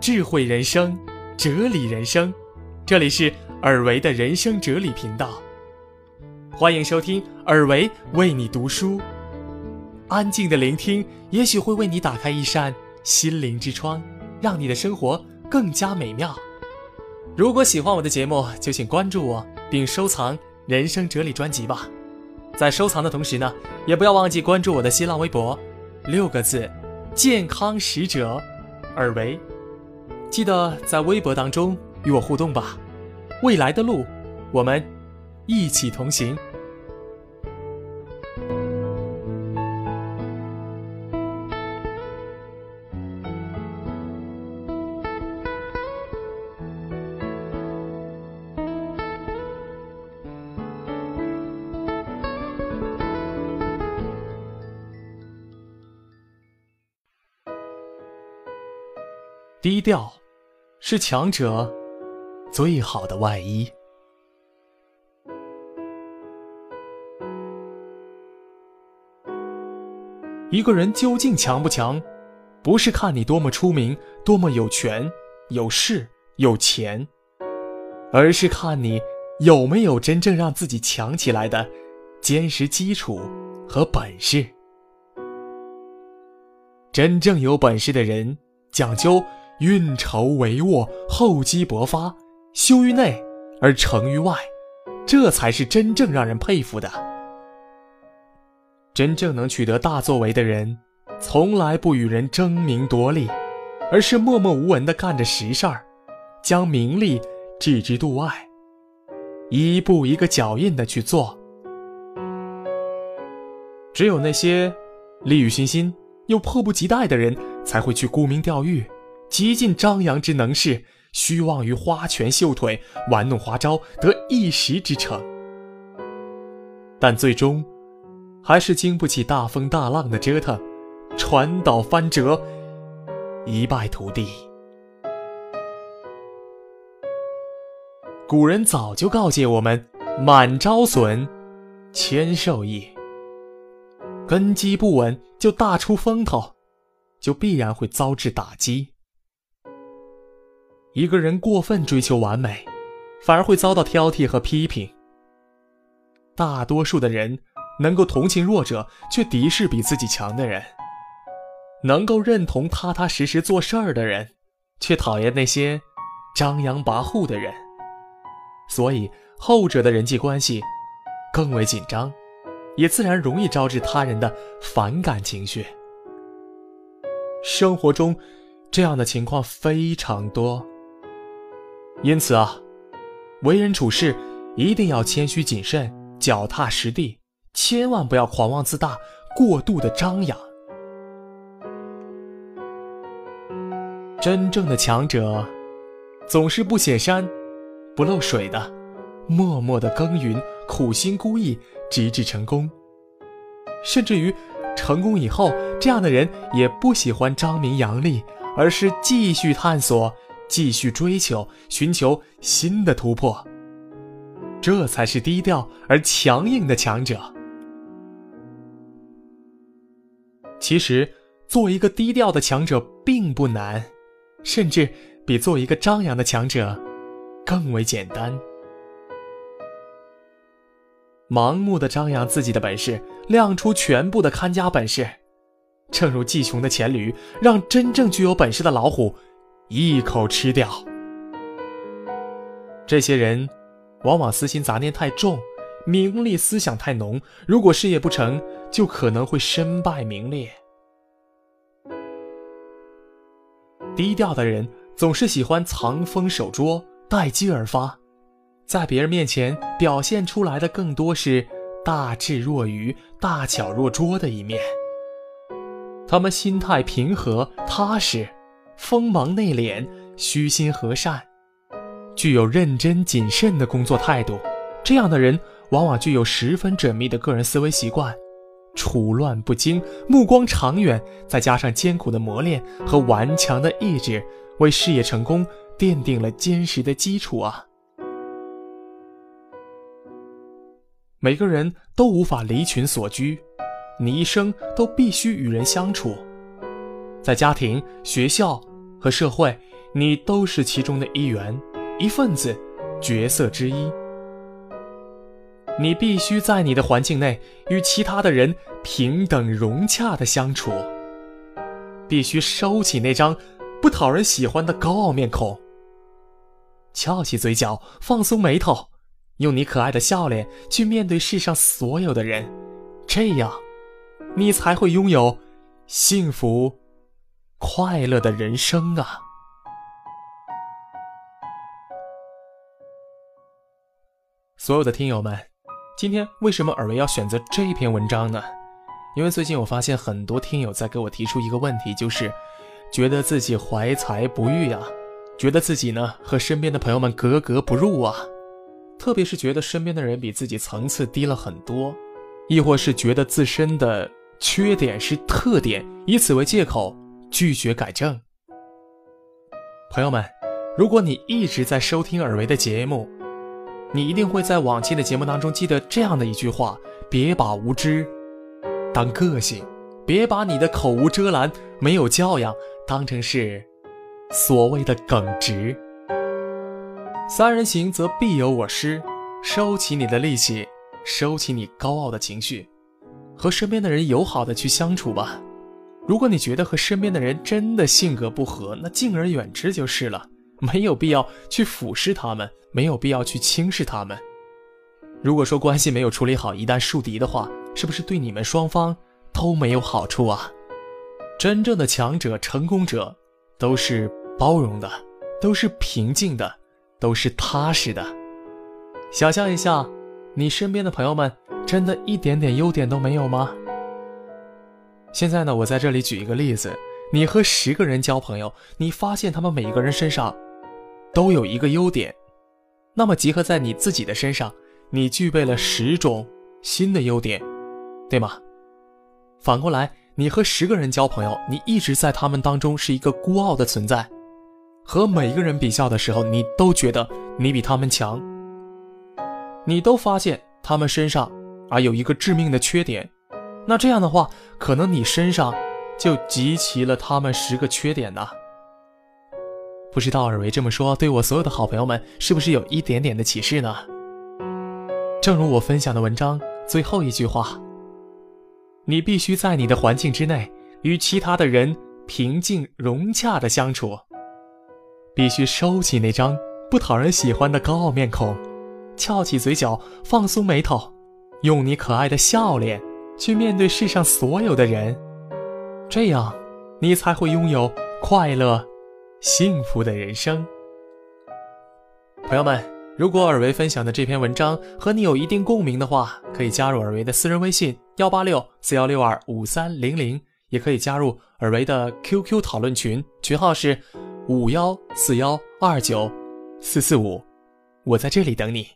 智慧人生，哲理人生，这里是尔维的人生哲理频道，欢迎收听尔维为你读书。安静的聆听，也许会为你打开一扇心灵之窗，让你的生活更加美妙。如果喜欢我的节目，就请关注我，并收藏《人生哲理》专辑吧。在收藏的同时呢，也不要忘记关注我的新浪微博，六个字：健康使者尔维。记得在微博当中与我互动吧，未来的路，我们一起同行。低调。是强者最好的外衣。一个人究竟强不强，不是看你多么出名、多么有权、有势、有钱，而是看你有没有真正让自己强起来的坚实基础和本事。真正有本事的人，讲究。运筹帷幄，厚积薄发，修于内而成于外，这才是真正让人佩服的。真正能取得大作为的人，从来不与人争名夺利，而是默默无闻地干着实事儿，将名利置之度外，一步一个脚印地去做。只有那些利欲熏心又迫不及待的人，才会去沽名钓誉。极尽张扬之能事，虚妄于花拳绣腿，玩弄花招，得一时之成。但最终，还是经不起大风大浪的折腾，船倒翻折，一败涂地。古人早就告诫我们：满招损，谦受益。根基不稳，就大出风头，就必然会遭致打击。一个人过分追求完美，反而会遭到挑剔和批评。大多数的人能够同情弱者，却敌视比自己强的人；能够认同踏踏实实做事儿的人，却讨厌那些张扬跋扈的人。所以，后者的人际关系更为紧张，也自然容易招致他人的反感情绪。生活中，这样的情况非常多。因此啊，为人处事一定要谦虚谨慎、脚踏实地，千万不要狂妄自大、过度的张扬。真正的强者，总是不显山、不露水的，默默的耕耘、苦心孤诣，直至成功。甚至于成功以后，这样的人也不喜欢张明扬利，而是继续探索。继续追求，寻求新的突破，这才是低调而强硬的强者。其实，做一个低调的强者并不难，甚至比做一个张扬的强者更为简单。盲目的张扬自己的本事，亮出全部的看家本事，正如季穷的黔驴，让真正具有本事的老虎。一口吃掉。这些人，往往私心杂念太重，名利思想太浓。如果事业不成就，可能会身败名裂。低调的人总是喜欢藏锋守拙，待机而发，在别人面前表现出来的更多是大智若愚、大巧若拙的一面。他们心态平和踏实。锋芒内敛，虚心和善，具有认真谨慎的工作态度。这样的人往往具有十分缜密的个人思维习惯，处乱不惊，目光长远，再加上艰苦的磨练和顽强的意志，为事业成功奠定了坚实的基础啊！每个人都无法离群所居，你一生都必须与人相处，在家庭、学校和社会，你都是其中的一员、一份子、角色之一。你必须在你的环境内与其他的人平等融洽的相处，必须收起那张不讨人喜欢的高傲面孔，翘起嘴角，放松眉头，用你可爱的笑脸去面对世上所有的人，这样，你才会拥有幸福、快乐的人生啊！所有的听友们。今天为什么尔维要选择这篇文章呢？因为最近我发现很多听友在给我提出一个问题，就是觉得自己怀才不遇啊，觉得自己呢和身边的朋友们格格不入啊，特别是觉得身边的人比自己层次低了很多，亦或是觉得自身的缺点是特点，以此为借口拒绝改正。朋友们，如果你一直在收听尔维的节目，你一定会在往期的节目当中记得这样的一句话：别把无知当个性，别把你的口无遮拦、没有教养当成是所谓的耿直。三人行则必有我师，收起你的戾气，收起你高傲的情绪，和身边的人友好的去相处吧。如果你觉得和身边的人真的性格不合，那敬而远之就是了。没有必要去俯视他们，没有必要去轻视他们。如果说关系没有处理好，一旦树敌的话，是不是对你们双方都没有好处啊？真正的强者、成功者，都是包容的，都是平静的，都是踏实的。想象一下，你身边的朋友们，真的一点点优点都没有吗？现在呢，我在这里举一个例子：你和十个人交朋友，你发现他们每一个人身上。都有一个优点，那么集合在你自己的身上，你具备了十种新的优点，对吗？反过来，你和十个人交朋友，你一直在他们当中是一个孤傲的存在，和每一个人比较的时候，你都觉得你比他们强，你都发现他们身上啊有一个致命的缺点，那这样的话，可能你身上就集齐了他们十个缺点呢。不知道尔维这么说，对我所有的好朋友们是不是有一点点的启示呢？正如我分享的文章最后一句话：你必须在你的环境之内与其他的人平静融洽的相处，必须收起那张不讨人喜欢的高傲面孔，翘起嘴角，放松眉头，用你可爱的笑脸去面对世上所有的人，这样你才会拥有快乐。幸福的人生，朋友们，如果尔维分享的这篇文章和你有一定共鸣的话，可以加入尔维的私人微信幺八六四幺六二五三零零，也可以加入尔维的 QQ 讨论群，群号是五幺四幺二九四四五，我在这里等你。